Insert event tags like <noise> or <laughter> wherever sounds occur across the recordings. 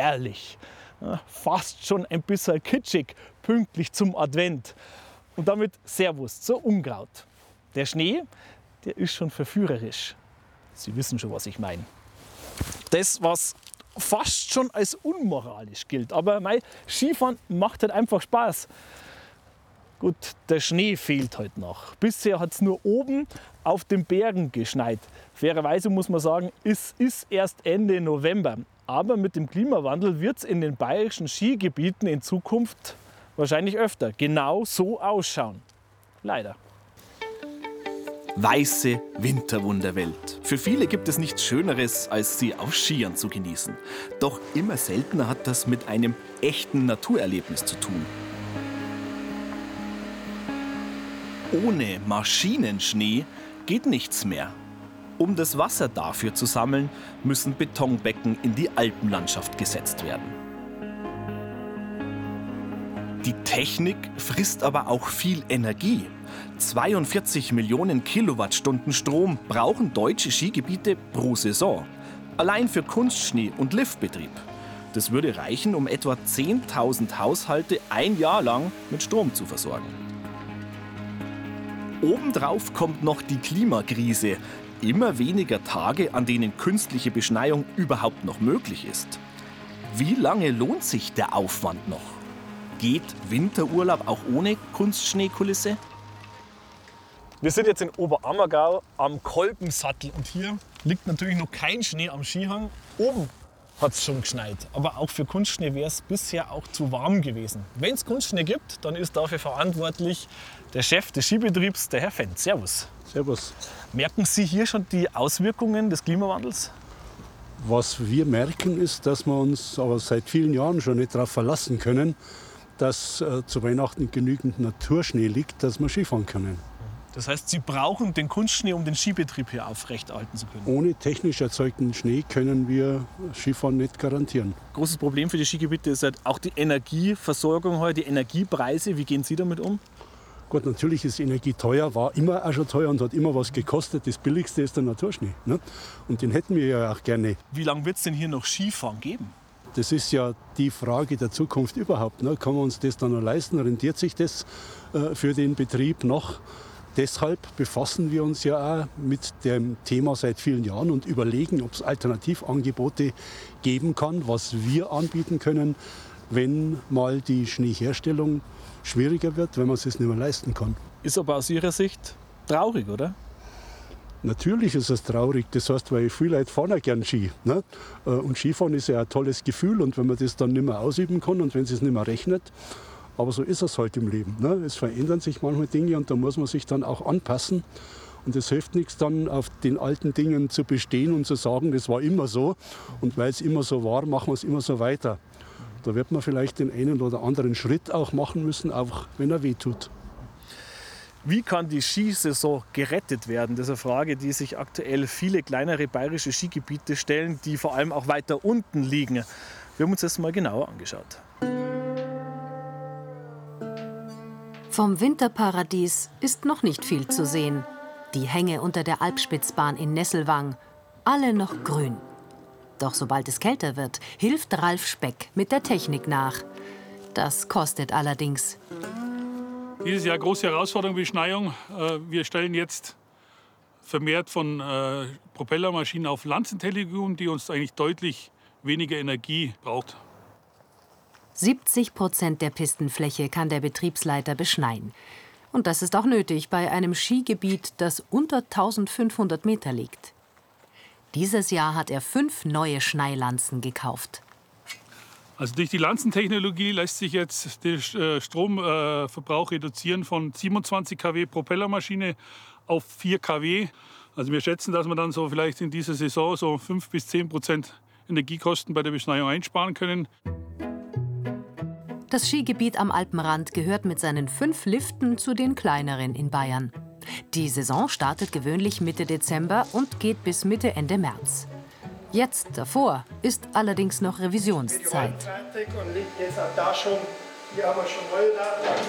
herrlich. Fast schon ein bisschen kitschig, pünktlich zum Advent. Und damit Servus zur Unkraut. Der Schnee, der ist schon verführerisch. Sie wissen schon, was ich meine. Das, was fast schon als unmoralisch gilt. Aber mein Skifahren macht halt einfach Spaß. Gut, der Schnee fehlt heute noch. Bisher hat es nur oben auf den Bergen geschneit. Fairerweise muss man sagen, es ist erst Ende November. Aber mit dem Klimawandel wird es in den bayerischen Skigebieten in Zukunft wahrscheinlich öfter genau so ausschauen. Leider. Weiße Winterwunderwelt. Für viele gibt es nichts Schöneres, als sie auf Skiern zu genießen. Doch immer seltener hat das mit einem echten Naturerlebnis zu tun. Ohne Maschinenschnee geht nichts mehr. Um das Wasser dafür zu sammeln, müssen Betonbecken in die Alpenlandschaft gesetzt werden. Die Technik frisst aber auch viel Energie. 42 Millionen Kilowattstunden Strom brauchen deutsche Skigebiete pro Saison. Allein für Kunstschnee und Liftbetrieb. Das würde reichen, um etwa 10.000 Haushalte ein Jahr lang mit Strom zu versorgen. Obendrauf kommt noch die Klimakrise. Immer weniger Tage, an denen künstliche Beschneiung überhaupt noch möglich ist. Wie lange lohnt sich der Aufwand noch? Geht Winterurlaub auch ohne Kunstschneekulisse? Wir sind jetzt in Oberammergau am Kolbensattel und hier liegt natürlich noch kein Schnee am Skihang. Oben hat es schon geschneit, aber auch für Kunstschnee wäre es bisher auch zu warm gewesen. Wenn es Kunstschnee gibt, dann ist dafür verantwortlich der Chef des Skibetriebs, der Herr Fendt. Servus. Servus. Merken Sie hier schon die Auswirkungen des Klimawandels? Was wir merken, ist, dass wir uns aber seit vielen Jahren schon nicht darauf verlassen können, dass äh, zu Weihnachten genügend Naturschnee liegt, dass wir Skifahren können. Das heißt, Sie brauchen den Kunstschnee, um den Skibetrieb hier aufrechterhalten zu können? Ohne technisch erzeugten Schnee können wir Skifahren nicht garantieren. Großes Problem für die Skigebiete ist halt auch die Energieversorgung heute, die Energiepreise. Wie gehen Sie damit um? Gut, natürlich ist Energie teuer, war immer auch schon teuer und hat immer was gekostet. Das Billigste ist der Naturschnee. Ne? Und den hätten wir ja auch gerne. Wie lange wird es denn hier noch Skifahren geben? Das ist ja die Frage der Zukunft überhaupt. Ne? Kann man uns das dann noch leisten? Rentiert sich das äh, für den Betrieb noch? Deshalb befassen wir uns ja auch mit dem Thema seit vielen Jahren und überlegen, ob es Alternativangebote geben kann, was wir anbieten können, wenn mal die Schneeherstellung schwieriger wird, wenn man es sich nicht mehr leisten kann. Ist aber aus Ihrer Sicht traurig, oder? Natürlich ist es traurig, das heißt, weil viele Leute fahren auch gern Ski. Ne? Äh, und Skifahren ist ja ein tolles Gefühl und wenn man das dann nicht mehr ausüben kann und wenn es nicht mehr rechnet, aber so ist es halt im Leben. Ne? Es verändern sich manchmal Dinge und da muss man sich dann auch anpassen. Und es hilft nichts, dann auf den alten Dingen zu bestehen und zu sagen, das war immer so. Und weil es immer so war, machen wir es immer so weiter. Da wird man vielleicht den einen oder anderen Schritt auch machen müssen, auch wenn er weh tut. Wie kann die Skisaison gerettet werden? Das ist eine Frage, die sich aktuell viele kleinere bayerische Skigebiete stellen, die vor allem auch weiter unten liegen. Wir haben uns das mal genauer angeschaut. Vom Winterparadies ist noch nicht viel zu sehen. Die Hänge unter der Alpspitzbahn in Nesselwang, alle noch grün. Doch sobald es kälter wird, hilft Ralf Speck mit der Technik nach. Das kostet allerdings. Dieses Jahr große Herausforderung Beschneiung. Äh, wir stellen jetzt vermehrt von äh, Propellermaschinen auf Lanzentelegrum, die uns eigentlich deutlich weniger Energie braucht. 70 Prozent der Pistenfläche kann der Betriebsleiter beschneien. Und das ist auch nötig bei einem Skigebiet, das unter 1500 Meter liegt. Dieses Jahr hat er fünf neue Schneilanzen gekauft. Also durch die Lanzentechnologie lässt sich jetzt der äh, Stromverbrauch reduzieren von 27 kW Propellermaschine auf 4 kW. Also wir schätzen, dass wir dann so vielleicht in dieser Saison so 5 bis 10 Prozent Energiekosten bei der Beschneiung einsparen können. Das Skigebiet am Alpenrand gehört mit seinen fünf Liften zu den kleineren in Bayern. Die Saison startet gewöhnlich Mitte Dezember und geht bis Mitte Ende März. Jetzt davor ist allerdings noch Revisionszeit. und liegt jetzt auch da schon. Hier haben wir schon Rollladen.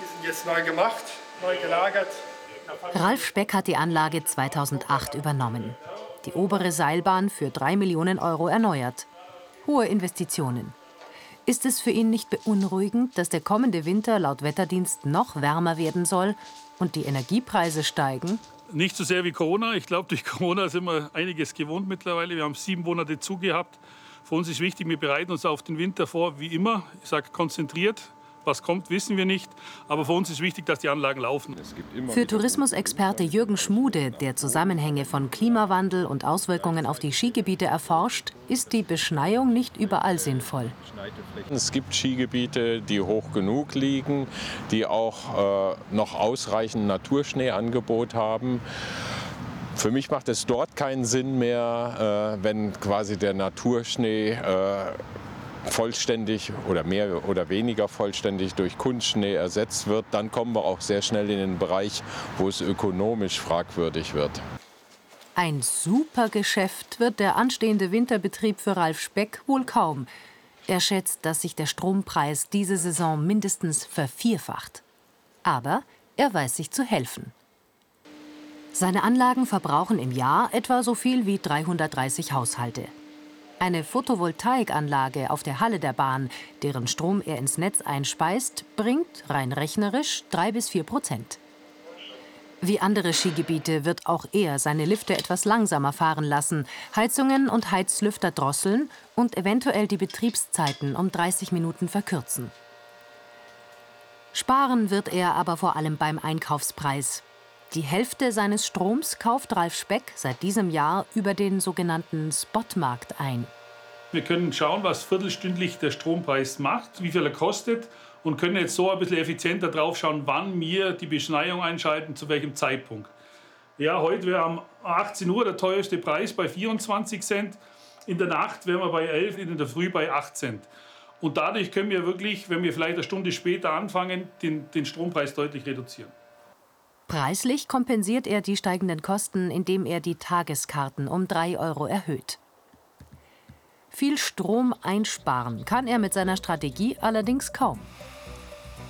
Die sind jetzt neu gemacht, neu gelagert. Ralf Speck hat die Anlage 2008 übernommen. Die obere Seilbahn für 3 Millionen Euro erneuert. hohe Investitionen. Ist es für ihn nicht beunruhigend, dass der kommende Winter laut Wetterdienst noch wärmer werden soll und die Energiepreise steigen? Nicht so sehr wie Corona. Ich glaube, durch <laughs> Corona sind wir einiges gewohnt mittlerweile. Wir haben sieben Monate zugehabt. Für uns ist wichtig, wir bereiten uns auf den Winter vor, wie immer. Ich sage konzentriert, was kommt, wissen wir nicht. Aber für uns ist wichtig, dass die Anlagen laufen. Für Tourismusexperte Jürgen Schmude, der Zusammenhänge von Klimawandel und Auswirkungen auf die Skigebiete erforscht, ist die Beschneiung nicht überall sinnvoll. Es gibt Skigebiete, die hoch genug liegen, die auch äh, noch ausreichend Naturschneeangebot haben. Für mich macht es dort keinen Sinn mehr, äh, wenn quasi der Naturschnee äh, vollständig oder mehr oder weniger vollständig durch Kunstschnee ersetzt wird, dann kommen wir auch sehr schnell in den Bereich, wo es ökonomisch fragwürdig wird. Ein super Geschäft wird der anstehende Winterbetrieb für Ralf Speck wohl kaum. Er schätzt, dass sich der Strompreis diese Saison mindestens vervierfacht. Aber er weiß sich zu helfen. Seine Anlagen verbrauchen im Jahr etwa so viel wie 330 Haushalte. Eine Photovoltaikanlage auf der Halle der Bahn, deren Strom er ins Netz einspeist, bringt rein rechnerisch 3 bis 4 Prozent. Wie andere Skigebiete wird auch er seine Lifte etwas langsamer fahren lassen, Heizungen und Heizlüfter drosseln und eventuell die Betriebszeiten um 30 Minuten verkürzen. Sparen wird er aber vor allem beim Einkaufspreis. Die Hälfte seines Stroms kauft Ralf Speck seit diesem Jahr über den sogenannten Spotmarkt ein. Wir können schauen, was viertelstündlich der Strompreis macht, wie viel er kostet und können jetzt so ein bisschen effizienter drauf schauen, wann wir die Beschneiung einschalten, zu welchem Zeitpunkt. Ja, heute wäre um 18 Uhr der teuerste Preis bei 24 Cent. In der Nacht wären wir bei 11, in der Früh bei 8 Cent. Und dadurch können wir wirklich, wenn wir vielleicht eine Stunde später anfangen, den, den Strompreis deutlich reduzieren. Preislich kompensiert er die steigenden Kosten, indem er die Tageskarten um 3 Euro erhöht. Viel Strom einsparen kann er mit seiner Strategie allerdings kaum.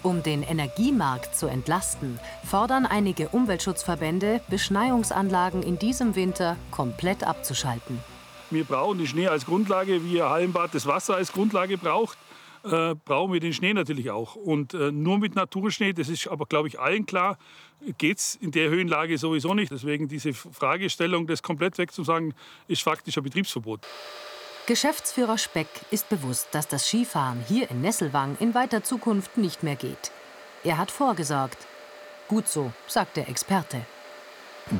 Um den Energiemarkt zu entlasten, fordern einige Umweltschutzverbände, Beschneiungsanlagen in diesem Winter komplett abzuschalten. Wir brauchen den Schnee als Grundlage, wie ein Hallenbad das Wasser als Grundlage braucht äh, brauchen wir den Schnee natürlich auch. Und äh, nur mit Naturschnee, das ist aber, glaube ich, allen klar, geht es in der Höhenlage sowieso nicht. Deswegen diese Fragestellung, das komplett wegzusagen, ist faktisch ein Betriebsverbot. Geschäftsführer Speck ist bewusst, dass das Skifahren hier in Nesselwang in weiter Zukunft nicht mehr geht. Er hat vorgesorgt. Gut so, sagt der Experte.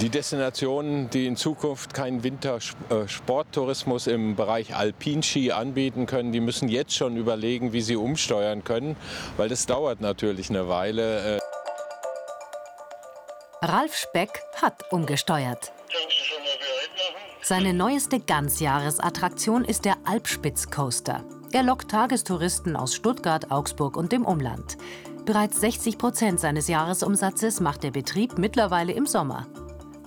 Die Destinationen, die in Zukunft keinen Wintersporttourismus im Bereich Alpinski anbieten können, die müssen jetzt schon überlegen, wie sie umsteuern können, weil das dauert natürlich eine Weile. Äh. Ralf Speck hat umgesteuert. Seine neueste Ganzjahresattraktion ist der Alpspitz Coaster. Er lockt Tagestouristen aus Stuttgart, Augsburg und dem Umland. Bereits 60 Prozent seines Jahresumsatzes macht der Betrieb mittlerweile im Sommer.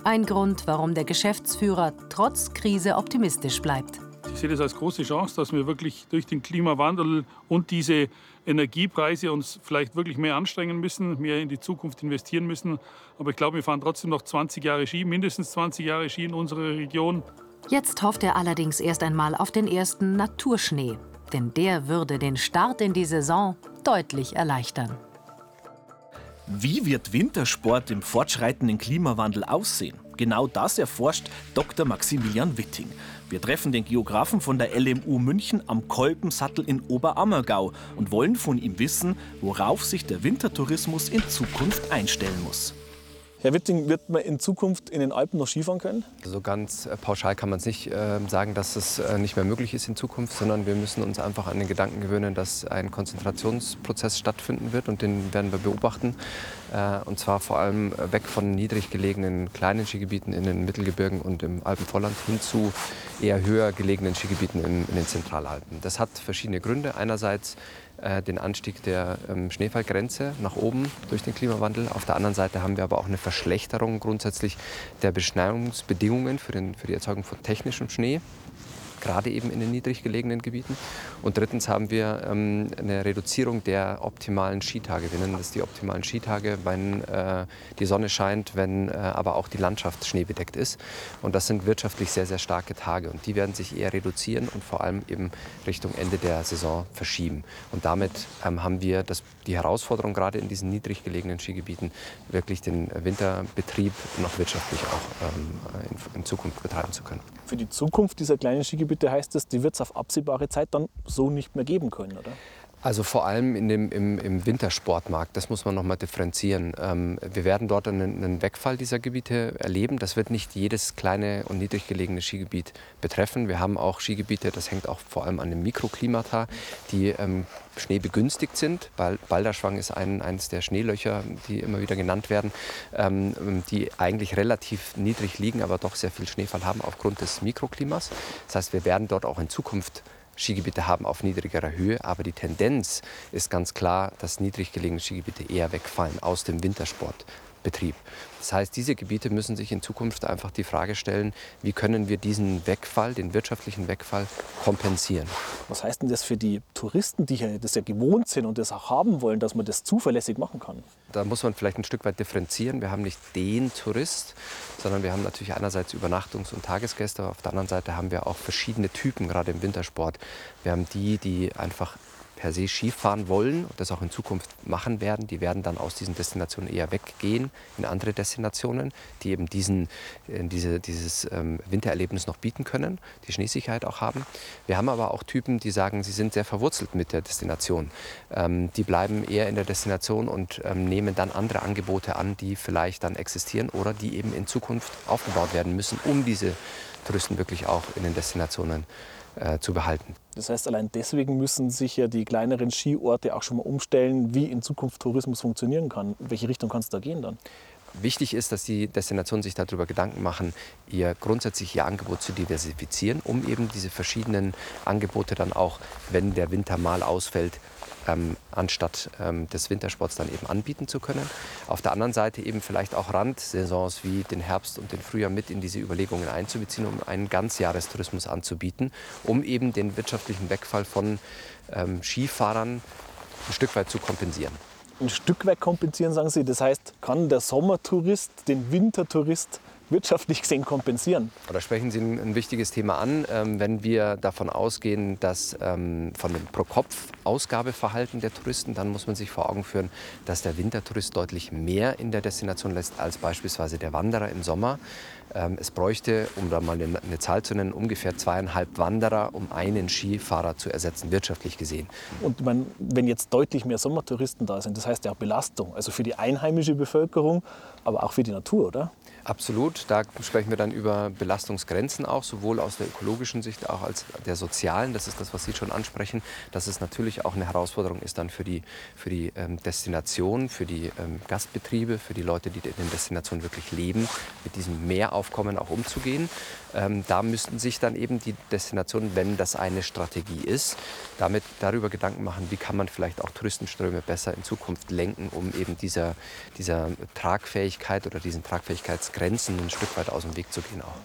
Ein Grund, warum der Geschäftsführer trotz Krise optimistisch bleibt. Ich sehe das als große Chance, dass wir wirklich durch den Klimawandel und diese Energiepreise uns vielleicht wirklich mehr anstrengen müssen, mehr in die Zukunft investieren müssen. Aber ich glaube, wir fahren trotzdem noch 20 Jahre Ski, mindestens 20 Jahre Ski in unserer Region. Jetzt hofft er allerdings erst einmal auf den ersten Naturschnee. Denn der würde den Start in die Saison deutlich erleichtern. Wie wird Wintersport im fortschreitenden Klimawandel aussehen? Genau das erforscht Dr. Maximilian Witting. Wir treffen den Geografen von der LMU München am Kolpensattel in Oberammergau und wollen von ihm wissen, worauf sich der Wintertourismus in Zukunft einstellen muss. Herr Witting, wird man in Zukunft in den Alpen noch Skifahren können? So ganz äh, pauschal kann man es nicht äh, sagen, dass es äh, nicht mehr möglich ist in Zukunft, sondern wir müssen uns einfach an den Gedanken gewöhnen, dass ein Konzentrationsprozess stattfinden wird und den werden wir beobachten. Äh, und zwar vor allem weg von niedrig gelegenen kleinen Skigebieten in den Mittelgebirgen und im Alpenvorland hin zu eher höher gelegenen Skigebieten in, in den Zentralalpen. Das hat verschiedene Gründe. Einerseits äh, den Anstieg der ähm, Schneefallgrenze nach oben durch den Klimawandel. Auf der anderen Seite haben wir aber auch eine Verschlechterung grundsätzlich der Beschneiungsbedingungen für, den, für die Erzeugung von technischem Schnee. Gerade eben in den niedrig gelegenen Gebieten. Und drittens haben wir ähm, eine Reduzierung der optimalen Skitage. Wir nennen das die optimalen Skitage, wenn äh, die Sonne scheint, wenn äh, aber auch die Landschaft schneebedeckt ist. Und das sind wirtschaftlich sehr, sehr starke Tage. Und die werden sich eher reduzieren und vor allem eben Richtung Ende der Saison verschieben. Und damit ähm, haben wir das, die Herausforderung, gerade in diesen niedrig gelegenen Skigebieten, wirklich den Winterbetrieb noch wirtschaftlich auch ähm, in, in Zukunft betreiben zu können. Für die Zukunft dieser kleinen Skigebiete heißt es, die wird es auf absehbare Zeit dann so nicht mehr geben können, oder? Also vor allem in dem, im, im Wintersportmarkt, das muss man noch mal differenzieren. Ähm, wir werden dort einen, einen, Wegfall dieser Gebiete erleben. Das wird nicht jedes kleine und niedrig gelegene Skigebiet betreffen. Wir haben auch Skigebiete, das hängt auch vor allem an den Mikroklimata, die ähm, schneebegünstigt sind. Balderschwang ist ein, eines der Schneelöcher, die immer wieder genannt werden, ähm, die eigentlich relativ niedrig liegen, aber doch sehr viel Schneefall haben aufgrund des Mikroklimas. Das heißt, wir werden dort auch in Zukunft Skigebiete haben auf niedrigerer Höhe, aber die Tendenz ist ganz klar, dass niedrig gelegene Skigebiete eher wegfallen aus dem Wintersportbetrieb. Das heißt, diese Gebiete müssen sich in Zukunft einfach die Frage stellen, wie können wir diesen Wegfall, den wirtschaftlichen Wegfall, kompensieren. Was heißt denn das für die Touristen, die das ja gewohnt sind und das auch haben wollen, dass man das zuverlässig machen kann? Da muss man vielleicht ein Stück weit differenzieren. Wir haben nicht den Tourist, sondern wir haben natürlich einerseits Übernachtungs- und Tagesgäste, aber auf der anderen Seite haben wir auch verschiedene Typen, gerade im Wintersport. Wir haben die, die einfach per se Skifahren wollen und das auch in Zukunft machen werden, die werden dann aus diesen Destinationen eher weggehen in andere Destinationen, die eben diesen, äh, diese, dieses ähm, Wintererlebnis noch bieten können, die Schneesicherheit auch haben. Wir haben aber auch Typen, die sagen, sie sind sehr verwurzelt mit der Destination. Ähm, die bleiben eher in der Destination und ähm, nehmen dann andere Angebote an, die vielleicht dann existieren oder die eben in Zukunft aufgebaut werden müssen, um diese Touristen wirklich auch in den Destinationen äh, zu behalten. Das heißt, allein deswegen müssen sich ja die kleineren Skiorte auch schon mal umstellen, wie in Zukunft Tourismus funktionieren kann. In welche Richtung kann es da gehen dann? Wichtig ist, dass die Destinationen sich darüber Gedanken machen, ihr grundsätzlich ihr Angebot zu diversifizieren, um eben diese verschiedenen Angebote dann auch, wenn der Winter mal ausfällt, ähm, anstatt ähm, des Wintersports dann eben anbieten zu können. Auf der anderen Seite eben vielleicht auch Randsaisons wie den Herbst und den Frühjahr mit in diese Überlegungen einzubeziehen, um einen Ganzjahrestourismus anzubieten, um eben den wirtschaftlichen Wegfall von ähm, Skifahrern ein Stück weit zu kompensieren. Ein Stück weit kompensieren, sagen Sie. Das heißt, kann der Sommertourist den Wintertourist wirtschaftlich gesehen kompensieren. Oder sprechen Sie ein, wichtiges Thema an, ähm, wenn wir davon ausgehen, dass ähm, von dem Pro-Kopf-Ausgabeverhalten der Touristen, dann muss man sich vor Augen führen, dass der Wintertourist deutlich mehr in der Destination lässt als beispielsweise der Wanderer im Sommer. Ähm, es bräuchte, um da mal eine, eine, Zahl zu nennen, ungefähr zweieinhalb Wanderer, um einen Skifahrer zu ersetzen, wirtschaftlich gesehen. Und man, wenn jetzt deutlich mehr Sommertouristen da sind, das heißt ja auch Belastung, also für die einheimische Bevölkerung, aber auch für die Natur, oder? Absolut. Da sprechen wir dann über Belastungsgrenzen auch, sowohl aus der ökologischen Sicht auch als der sozialen. Das ist das, was Sie schon ansprechen, dass es natürlich auch eine Herausforderung ist dann für die, für die ähm, Destination, für die ähm, Gastbetriebe, für die Leute, die in den Destinationen wirklich leben, mit diesem Mehraufkommen auch umzugehen. Ähm, da müssten sich dann eben die Destinationen, wenn das eine Strategie ist, damit darüber Gedanken machen, wie kann man vielleicht auch Touristenströme besser in Zukunft lenken, um eben dieser, dieser Tragfähigkeit oder diesen Tragfähigkeitsgrenzen ein Stück weit aus dem Weg zu gehen auch.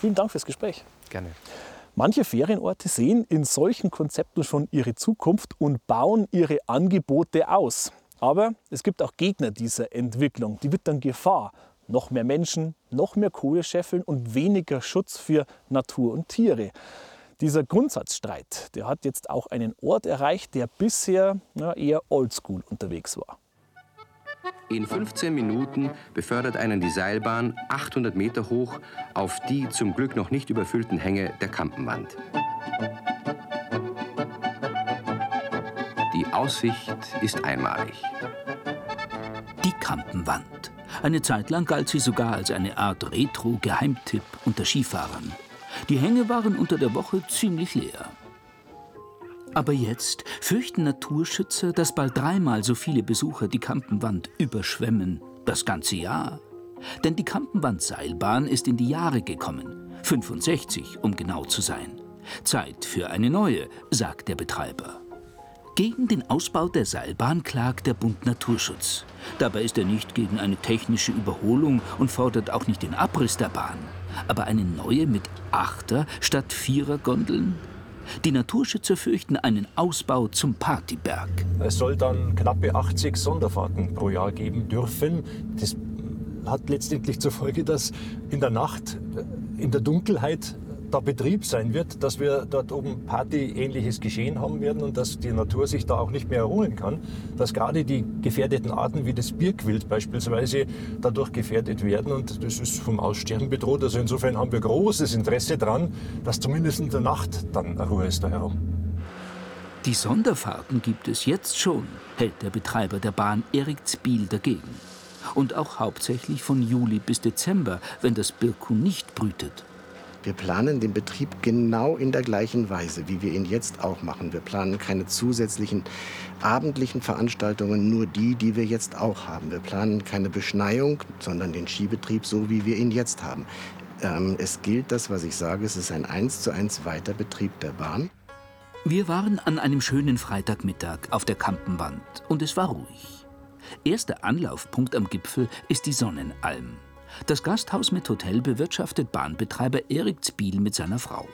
Vielen Dank fürs Gespräch. Gerne. Manche Ferienorte sehen in solchen Konzepten schon ihre Zukunft und bauen ihre Angebote aus. Aber es gibt auch Gegner dieser Entwicklung. Die wird dann Gefahr noch mehr Menschen, noch mehr Kohle scheffeln und weniger Schutz für Natur und Tiere. Dieser Grundsatzstreit, der hat jetzt auch einen Ort erreicht, der bisher ja, eher oldschool unterwegs war. In 15 Minuten befördert einen die Seilbahn 800 Meter hoch auf die zum Glück noch nicht überfüllten Hänge der Kampenwand. Die Aussicht ist einmalig. Die Kampenwand. Eine Zeit lang galt sie sogar als eine Art Retro-Geheimtipp unter Skifahrern. Die Hänge waren unter der Woche ziemlich leer. Aber jetzt fürchten Naturschützer, dass bald dreimal so viele Besucher die Kampenwand überschwemmen, das ganze Jahr. Denn die Kampenwand-Seilbahn ist in die Jahre gekommen, 65 um genau zu sein. Zeit für eine neue, sagt der Betreiber. Gegen den Ausbau der Seilbahn klagt der Bund Naturschutz. Dabei ist er nicht gegen eine technische Überholung und fordert auch nicht den Abriss der Bahn. Aber eine neue mit Achter statt Vierer Gondeln? Die Naturschützer fürchten einen Ausbau zum Partyberg. Es soll dann knappe 80 Sonderfahrten pro Jahr geben dürfen. Das hat letztendlich zur Folge, dass in der Nacht, in der Dunkelheit da Betrieb sein wird, dass wir dort oben Party-ähnliches Geschehen haben werden und dass die Natur sich da auch nicht mehr erholen kann, dass gerade die gefährdeten Arten wie das Birkwild beispielsweise dadurch gefährdet werden und das ist vom Aussterben bedroht. Also insofern haben wir großes Interesse daran, dass zumindest in der Nacht dann Ruhe ist da herum. Die Sonderfahrten gibt es jetzt schon, hält der Betreiber der Bahn Erik Zbiel dagegen. Und auch hauptsächlich von Juli bis Dezember, wenn das Birku nicht brütet. Wir planen den Betrieb genau in der gleichen Weise, wie wir ihn jetzt auch machen. Wir planen keine zusätzlichen abendlichen Veranstaltungen, nur die, die wir jetzt auch haben. Wir planen keine Beschneiung, sondern den Skibetrieb so, wie wir ihn jetzt haben. Ähm, es gilt das, was ich sage, es ist ein 1 zu 1 Weiterbetrieb der Bahn. Wir waren an einem schönen Freitagmittag auf der Kampenwand und es war ruhig. Erster Anlaufpunkt am Gipfel ist die Sonnenalm. Das Gasthaus mit Hotel bewirtschaftet Bahnbetreiber Erik Zbiel mit seiner Frau.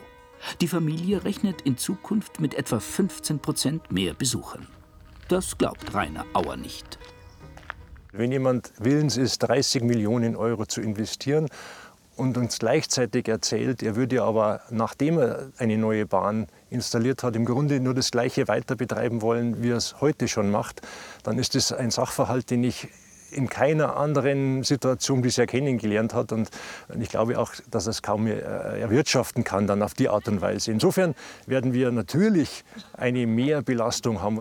Die Familie rechnet in Zukunft mit etwa 15 Prozent mehr Besuchern. Das glaubt Rainer Auer nicht. Wenn jemand willens ist, 30 Millionen Euro zu investieren und uns gleichzeitig erzählt, er würde aber, nachdem er eine neue Bahn installiert hat, im Grunde nur das Gleiche weiter betreiben wollen, wie er es heute schon macht, dann ist es ein Sachverhalt, den ich in keiner anderen Situation bisher kennengelernt hat. Und ich glaube auch, dass er es kaum mehr äh, erwirtschaften kann dann auf die Art und Weise. Insofern werden wir natürlich eine Mehrbelastung haben.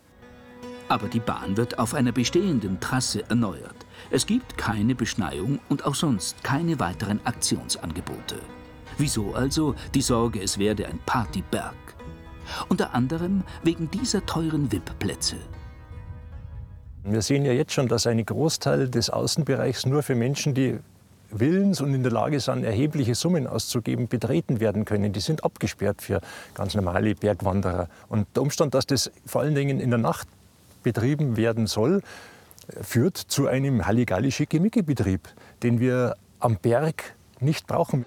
Aber die Bahn wird auf einer bestehenden Trasse erneuert. Es gibt keine Beschneiung und auch sonst keine weiteren Aktionsangebote. Wieso also die Sorge, es werde ein Partyberg? Unter anderem wegen dieser teuren VIP-Plätze. Wir sehen ja jetzt schon, dass ein Großteil des Außenbereichs nur für Menschen, die willens und in der Lage sind, erhebliche Summen auszugeben, betreten werden können. Die sind abgesperrt für ganz normale Bergwanderer. Und der Umstand, dass das vor allen Dingen in der Nacht betrieben werden soll, führt zu einem Halligalli-Schickimicki-Betrieb, den wir am Berg nicht brauchen.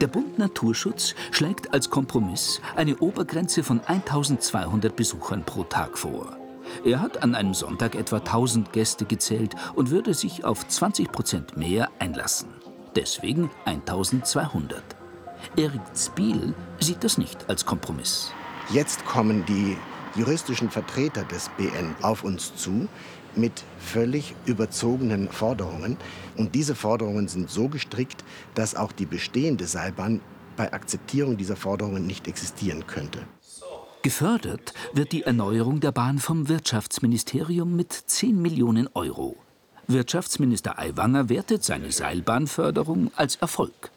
Der Bund Naturschutz schlägt als Kompromiss eine Obergrenze von 1200 Besuchern pro Tag vor. Er hat an einem Sonntag etwa 1000 Gäste gezählt und würde sich auf 20 Prozent mehr einlassen. Deswegen 1200. Erik Zbiel sieht das nicht als Kompromiss. Jetzt kommen die juristischen Vertreter des BN auf uns zu mit völlig überzogenen Forderungen. Und diese Forderungen sind so gestrickt, dass auch die bestehende Seilbahn bei Akzeptierung dieser Forderungen nicht existieren könnte. Gefördert wird die Erneuerung der Bahn vom Wirtschaftsministerium mit 10 Millionen Euro. Wirtschaftsminister Aiwanger wertet seine Seilbahnförderung als Erfolg.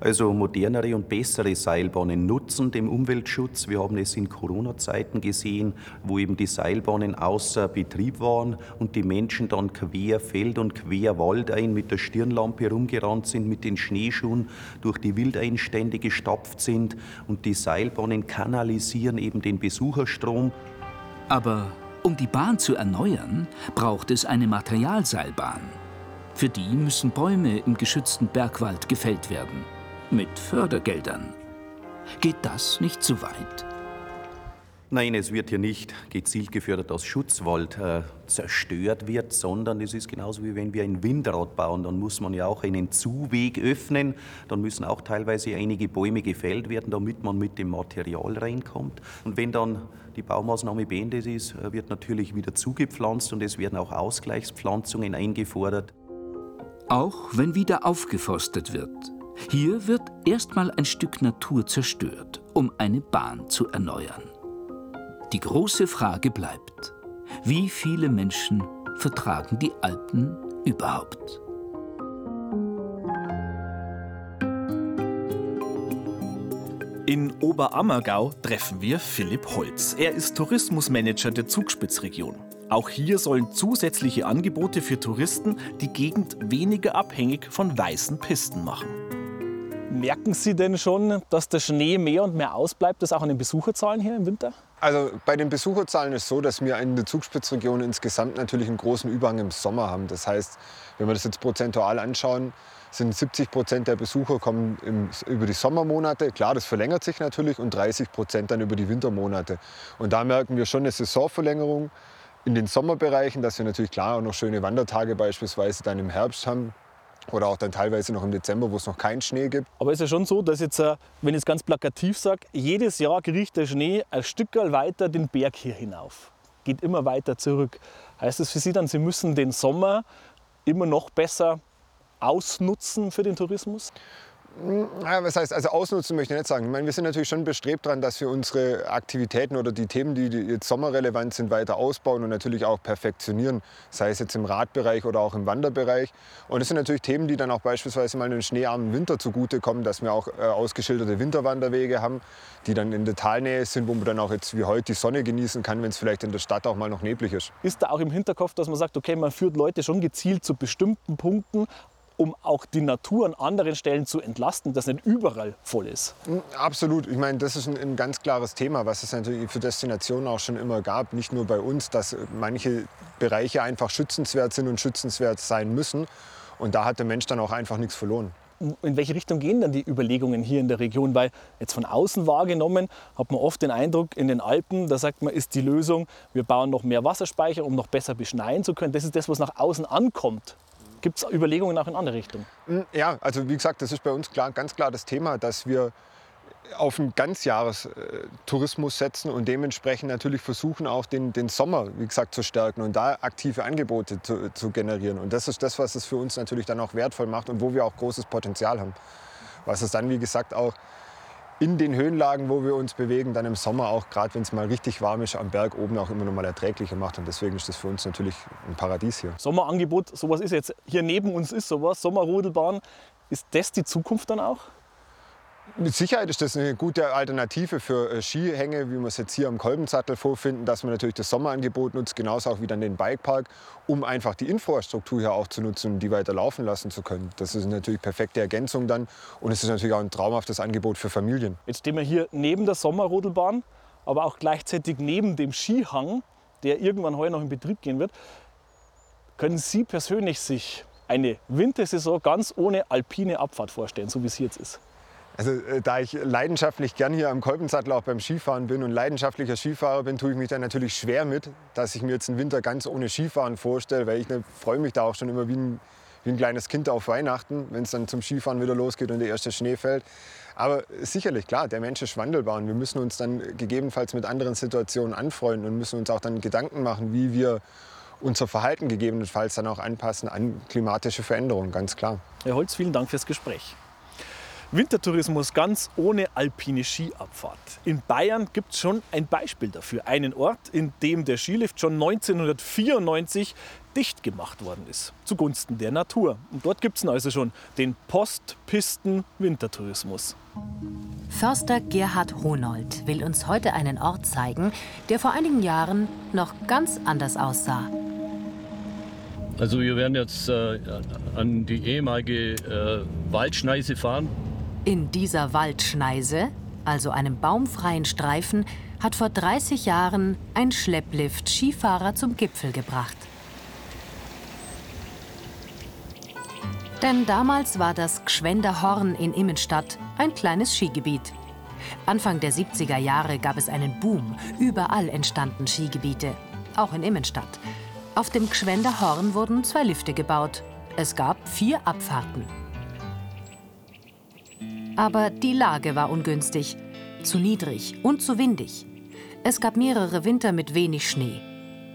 Also modernere und bessere Seilbahnen nutzen dem Umweltschutz. Wir haben es in Corona-Zeiten gesehen, wo eben die Seilbahnen außer Betrieb waren und die Menschen dann quer Feld und quer Wald ein mit der Stirnlampe rumgerannt sind, mit den Schneeschuhen durch die Wildeinstände gestapft sind und die Seilbahnen kanalisieren eben den Besucherstrom. Aber um die Bahn zu erneuern, braucht es eine Materialseilbahn. Für die müssen Bäume im geschützten Bergwald gefällt werden mit Fördergeldern. Geht das nicht zu weit? Nein, es wird hier nicht gezielt gefördert, dass Schutzwald äh, zerstört wird, sondern es ist genauso wie wenn wir ein Windrad bauen, dann muss man ja auch einen Zuweg öffnen, dann müssen auch teilweise einige Bäume gefällt werden, damit man mit dem Material reinkommt. Und wenn dann die Baumaßnahme beendet ist, äh, wird natürlich wieder zugepflanzt und es werden auch Ausgleichspflanzungen eingefordert. Auch wenn wieder aufgeforstet wird, hier wird erstmal ein Stück Natur zerstört, um eine Bahn zu erneuern. Die große Frage bleibt, wie viele Menschen vertragen die Alpen überhaupt? In Oberammergau treffen wir Philipp Holz. Er ist Tourismusmanager der Zugspitzregion. Auch hier sollen zusätzliche Angebote für Touristen die Gegend weniger abhängig von weißen Pisten machen. Merken Sie denn schon, dass der Schnee mehr und mehr ausbleibt, das auch an den Besucherzahlen hier im Winter? Also bei den Besucherzahlen ist es so, dass wir in der Zugspitzregion insgesamt natürlich einen großen Überhang im Sommer haben. Das heißt, wenn wir das jetzt prozentual anschauen, sind 70 Prozent der Besucher kommen im, über die Sommermonate. Klar, das verlängert sich natürlich und 30 Prozent dann über die Wintermonate. Und da merken wir schon eine Saisonverlängerung in den Sommerbereichen, dass wir natürlich klar auch noch schöne Wandertage beispielsweise dann im Herbst haben. Oder auch dann teilweise noch im Dezember, wo es noch keinen Schnee gibt. Aber es ist ja schon so, dass jetzt, äh, wenn ich es ganz plakativ sage, jedes Jahr kriegt der Schnee ein Stück weiter den Berg hier hinauf. Geht immer weiter zurück. Heißt das für Sie dann, Sie müssen den Sommer immer noch besser ausnutzen für den Tourismus? Ja, was heißt, also ausnutzen möchte ich nicht sagen. Ich meine, wir sind natürlich schon bestrebt daran, dass wir unsere Aktivitäten oder die Themen, die jetzt sommerrelevant sind, weiter ausbauen und natürlich auch perfektionieren. Sei es jetzt im Radbereich oder auch im Wanderbereich. Und das sind natürlich Themen, die dann auch beispielsweise mal einen schneearmen Winter zugutekommen, dass wir auch äh, ausgeschilderte Winterwanderwege haben, die dann in der Talnähe sind, wo man dann auch jetzt wie heute die Sonne genießen kann, wenn es vielleicht in der Stadt auch mal noch neblig ist. Ist da auch im Hinterkopf, dass man sagt, okay, man führt Leute schon gezielt zu bestimmten Punkten, um auch die Natur an anderen Stellen zu entlasten, dass nicht überall voll ist. Absolut. Ich meine, das ist ein, ein, ganz klares Thema, was es natürlich für Destinationen auch schon immer gab. Nicht nur bei uns, dass manche Bereiche einfach schützenswert sind und schützenswert sein müssen. Und da hat der Mensch dann auch einfach nichts verloren. In welche Richtung gehen dann die Überlegungen hier in der Region? Weil jetzt von außen wahrgenommen hat man oft den Eindruck, in den Alpen, da sagt man, ist die Lösung, wir bauen noch mehr Wasserspeicher, um noch besser beschneien zu können. Das ist das, was nach außen ankommt. Gibt es Überlegungen auch in andere Richtungen? Hm, ja, also wie gesagt, das ist bei uns klar, ganz klar das Thema, dass wir auf einen Ganzjahrestourismus setzen und dementsprechend natürlich versuchen, auch den, den Sommer, wie gesagt, zu stärken und da aktive Angebote zu, zu generieren. Und das ist das, was es für uns natürlich dann auch wertvoll macht und wo wir auch großes Potenzial haben. Was es dann, wie gesagt, auch in den Höhenlagen, wo wir uns bewegen, dann im Sommer auch, gerade wenn es mal richtig warm ist, am Berg oben auch immer noch mal erträglicher macht. Und deswegen ist das für uns natürlich ein Paradies hier. Sommerangebot, sowas ist jetzt hier neben uns ist sowas, Sommerrodelbahn. Ist das die Zukunft dann auch? Mit Sicherheit ist das eine gute Alternative für äh, Skihänge, wie wir es jetzt hier am Kolbensattel vorfinden, dass man natürlich das Sommerangebot nutzt, genauso auch wie dann den Bikepark, um einfach die Infrastruktur hier auch zu nutzen und die weiter laufen lassen zu können. Das ist natürlich perfekte Ergänzung dann und es ist natürlich auch ein traumhaftes Angebot für Familien. Jetzt stehen wir hier neben der Sommerrodelbahn, aber auch gleichzeitig neben dem Skihang, der irgendwann heuer noch in Betrieb gehen wird. Können Sie persönlich sich eine Wintersaison ganz ohne alpine Abfahrt vorstellen, so wie es jetzt ist? Also äh, da ich leidenschaftlich gern hier am Kolbensattel auch beim Skifahren bin und leidenschaftlicher Skifahrer bin, tue ich mich da natürlich schwer mit, dass ich mir jetzt einen Winter ganz ohne Skifahren vorstelle, weil ich ne, freue mich da auch schon immer wie ein, wie ein kleines Kind auf Weihnachten, wenn es dann zum Skifahren wieder losgeht und der erste Schnee fällt. Aber sicherlich, klar, der Mensch ist wandelbar und wir müssen uns dann gegebenenfalls mit anderen Situationen anfreunden und müssen uns auch dann Gedanken machen, wie wir unser Verhalten gegebenenfalls dann auch anpassen an klimatische Veränderungen, ganz klar. Herr Holz, vielen Dank fürs Gespräch. Wintertourismus ganz ohne alpine Skiabfahrt. In Bayern gibt es schon ein Beispiel dafür. Einen Ort, in dem der Skilift schon 1994 dicht gemacht worden ist, zugunsten der Natur. Und dort gibt es also schon den Postpisten-Wintertourismus. Förster Gerhard Honold will uns heute einen Ort zeigen, der vor einigen Jahren noch ganz anders aussah. Also wir werden jetzt äh, an die ehemalige äh, Waldschneise fahren. In dieser Waldschneise, also einem baumfreien Streifen, hat vor 30 Jahren ein Schlepplift Skifahrer zum Gipfel gebracht. Denn damals war das Gschwender Horn in Immenstadt ein kleines Skigebiet. Anfang der 70er Jahre gab es einen Boom. Überall entstanden Skigebiete, auch in Immenstadt. Auf dem Gschwender Horn wurden zwei Lifte gebaut. Es gab vier Abfahrten. Aber die Lage war ungünstig, zu niedrig und zu windig. Es gab mehrere Winter mit wenig Schnee.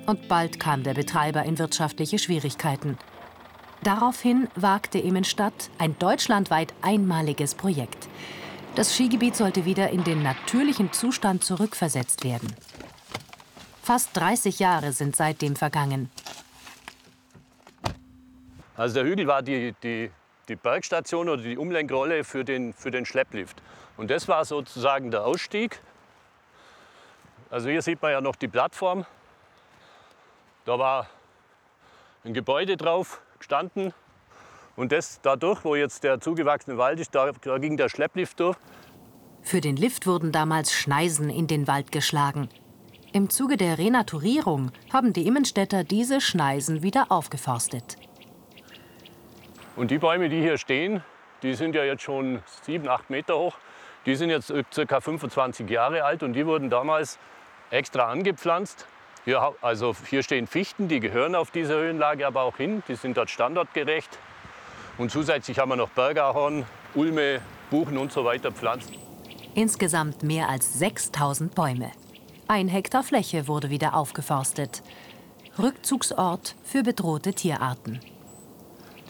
Und bald kam der Betreiber in wirtschaftliche Schwierigkeiten. Daraufhin wagte Immenstadt ein deutschlandweit einmaliges Projekt. Das Skigebiet sollte wieder in den natürlichen Zustand zurückversetzt werden. Fast 30 Jahre sind seitdem vergangen. Also der Hügel war die, die die Bergstation oder die Umlenkrolle für den, für den Schlepplift. Und das war sozusagen der Ausstieg. Also hier sieht man ja noch die Plattform. Da war ein Gebäude drauf gestanden. Und das dadurch, wo jetzt der zugewachsene Wald ist, da, da ging der Schlepplift durch. Für den Lift wurden damals Schneisen in den Wald geschlagen. Im Zuge der Renaturierung haben die Immenstädter diese Schneisen wieder aufgeforstet. Und die Bäume, die hier stehen, die sind ja jetzt schon sieben, acht Meter hoch. Die sind jetzt ca. 25 Jahre alt und die wurden damals extra angepflanzt. Hier, also hier stehen Fichten, die gehören auf dieser Höhenlage aber auch hin. Die sind dort standortgerecht. Und zusätzlich haben wir noch Bergahorn, Ulme, Buchen und so weiter pflanzt. Insgesamt mehr als 6000 Bäume. Ein Hektar Fläche wurde wieder aufgeforstet. Rückzugsort für bedrohte Tierarten.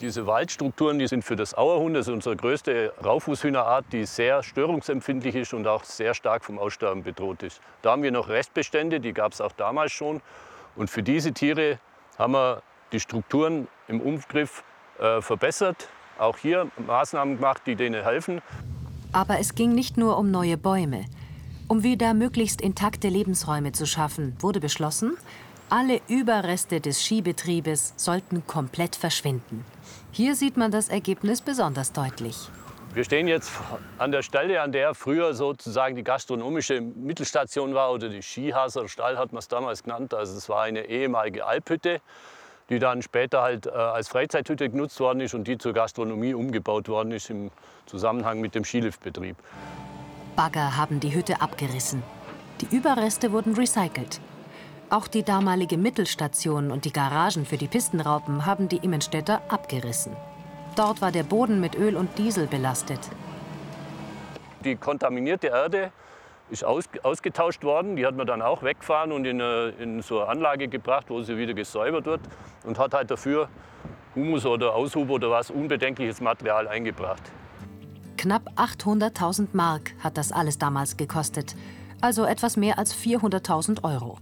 Diese Waldstrukturen die sind für das Auerhuhn, das ist unsere größte Raufußhühnerart, die sehr störungsempfindlich ist und auch sehr stark vom Aussterben bedroht ist. Da haben wir noch Restbestände, die gab es auch damals schon. Und für diese Tiere haben wir die Strukturen im Umgriff äh, verbessert. Auch hier Maßnahmen gemacht, die denen helfen. Aber es ging nicht nur um neue Bäume. Um wieder möglichst intakte Lebensräume zu schaffen, wurde beschlossen, alle Überreste des Skibetriebes sollten komplett verschwinden. Hier sieht man das Ergebnis besonders deutlich. Wir stehen jetzt an der Stelle, an der früher sozusagen die gastronomische Mittelstation war oder die Skihaser Stall hat man es damals genannt. Also es war eine ehemalige Alphütte, die dann später halt äh, als Freizeithütte genutzt worden ist und die zur Gastronomie umgebaut worden ist im Zusammenhang mit dem Skiliftbetrieb. Bagger haben die Hütte abgerissen. Die Überreste wurden recycelt. Auch die damalige Mittelstation und die Garagen für die Pistenraupen haben die Immenstädter abgerissen. Dort war der Boden mit Öl und Diesel belastet. Die kontaminierte Erde ist aus, ausgetauscht worden. Die hat man dann auch weggefahren und in, eine, in so eine Anlage gebracht, wo sie wieder gesäubert wird und hat halt dafür Humus oder Aushub oder was unbedenkliches Material eingebracht. Knapp 800.000 Mark hat das alles damals gekostet, also etwas mehr als 400.000 Euro.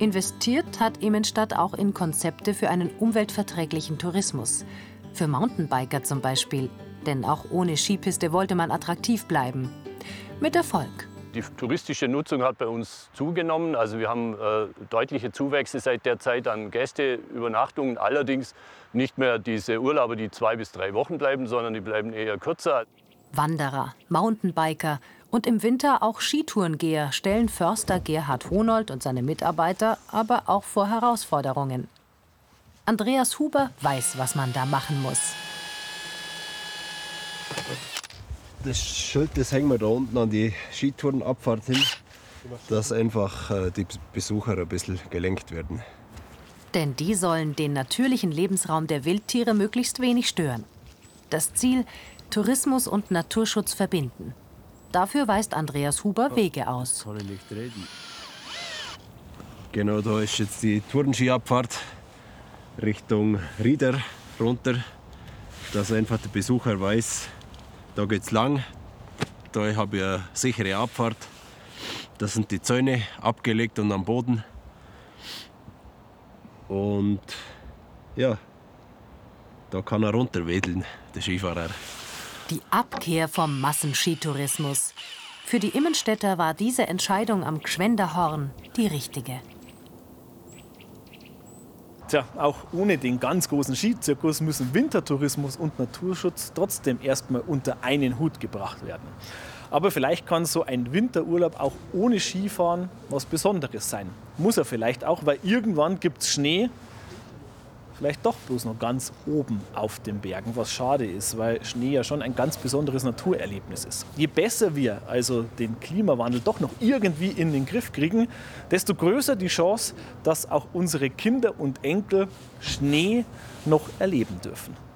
Investiert hat Immenstadt auch in Konzepte für einen umweltverträglichen Tourismus. Für Mountainbiker zum Beispiel. Denn auch ohne Skipiste wollte man attraktiv bleiben. Mit Erfolg. Die touristische Nutzung hat bei uns zugenommen. Also wir haben äh, deutliche Zuwächse seit der Zeit an Gästeübernachtungen. Allerdings nicht mehr diese Urlauber, die zwei bis drei Wochen bleiben, sondern die bleiben eher kürzer. Wanderer, Mountainbiker und im Winter auch Skitourengeher stellen Förster Gerhard Honold und seine Mitarbeiter aber auch vor Herausforderungen. Andreas Huber weiß, was man da machen muss. Das Schild das hängen wir da unten an die Skitourenabfahrt hin, dass einfach äh, die Besucher ein bisschen gelenkt werden. Denn die sollen den natürlichen Lebensraum der Wildtiere möglichst wenig stören. Das Ziel, Tourismus und Naturschutz verbinden. Dafür weist Andreas Huber Wege aus. Kann ich nicht reden. Genau, da ist jetzt die Tourenskiabfahrt Richtung Rieder runter, dass einfach der Besucher weiß, da geht's lang. Da habe ich eine sichere Abfahrt. Da sind die Zäune abgelegt und am Boden. Und ja, da kann er runterwedeln, der Skifahrer. Die Abkehr vom Massenskitourismus. Für die Immenstädter war diese Entscheidung am Gschwenderhorn die richtige. Tja, auch ohne den ganz großen Skizirkus müssen Wintertourismus und Naturschutz trotzdem erstmal unter einen Hut gebracht werden. Aber vielleicht kann so ein Winterurlaub auch ohne Skifahren was Besonderes sein. Muss er vielleicht auch, weil irgendwann gibt es Schnee vielleicht doch bloß noch ganz oben auf den Bergen, was schade ist, weil Schnee ja schon ein ganz besonderes Naturerlebnis ist. Je besser wir also den Klimawandel doch noch irgendwie in den Griff kriegen, desto größer die Chance, dass auch unsere Kinder und Enkel Schnee noch erleben dürfen.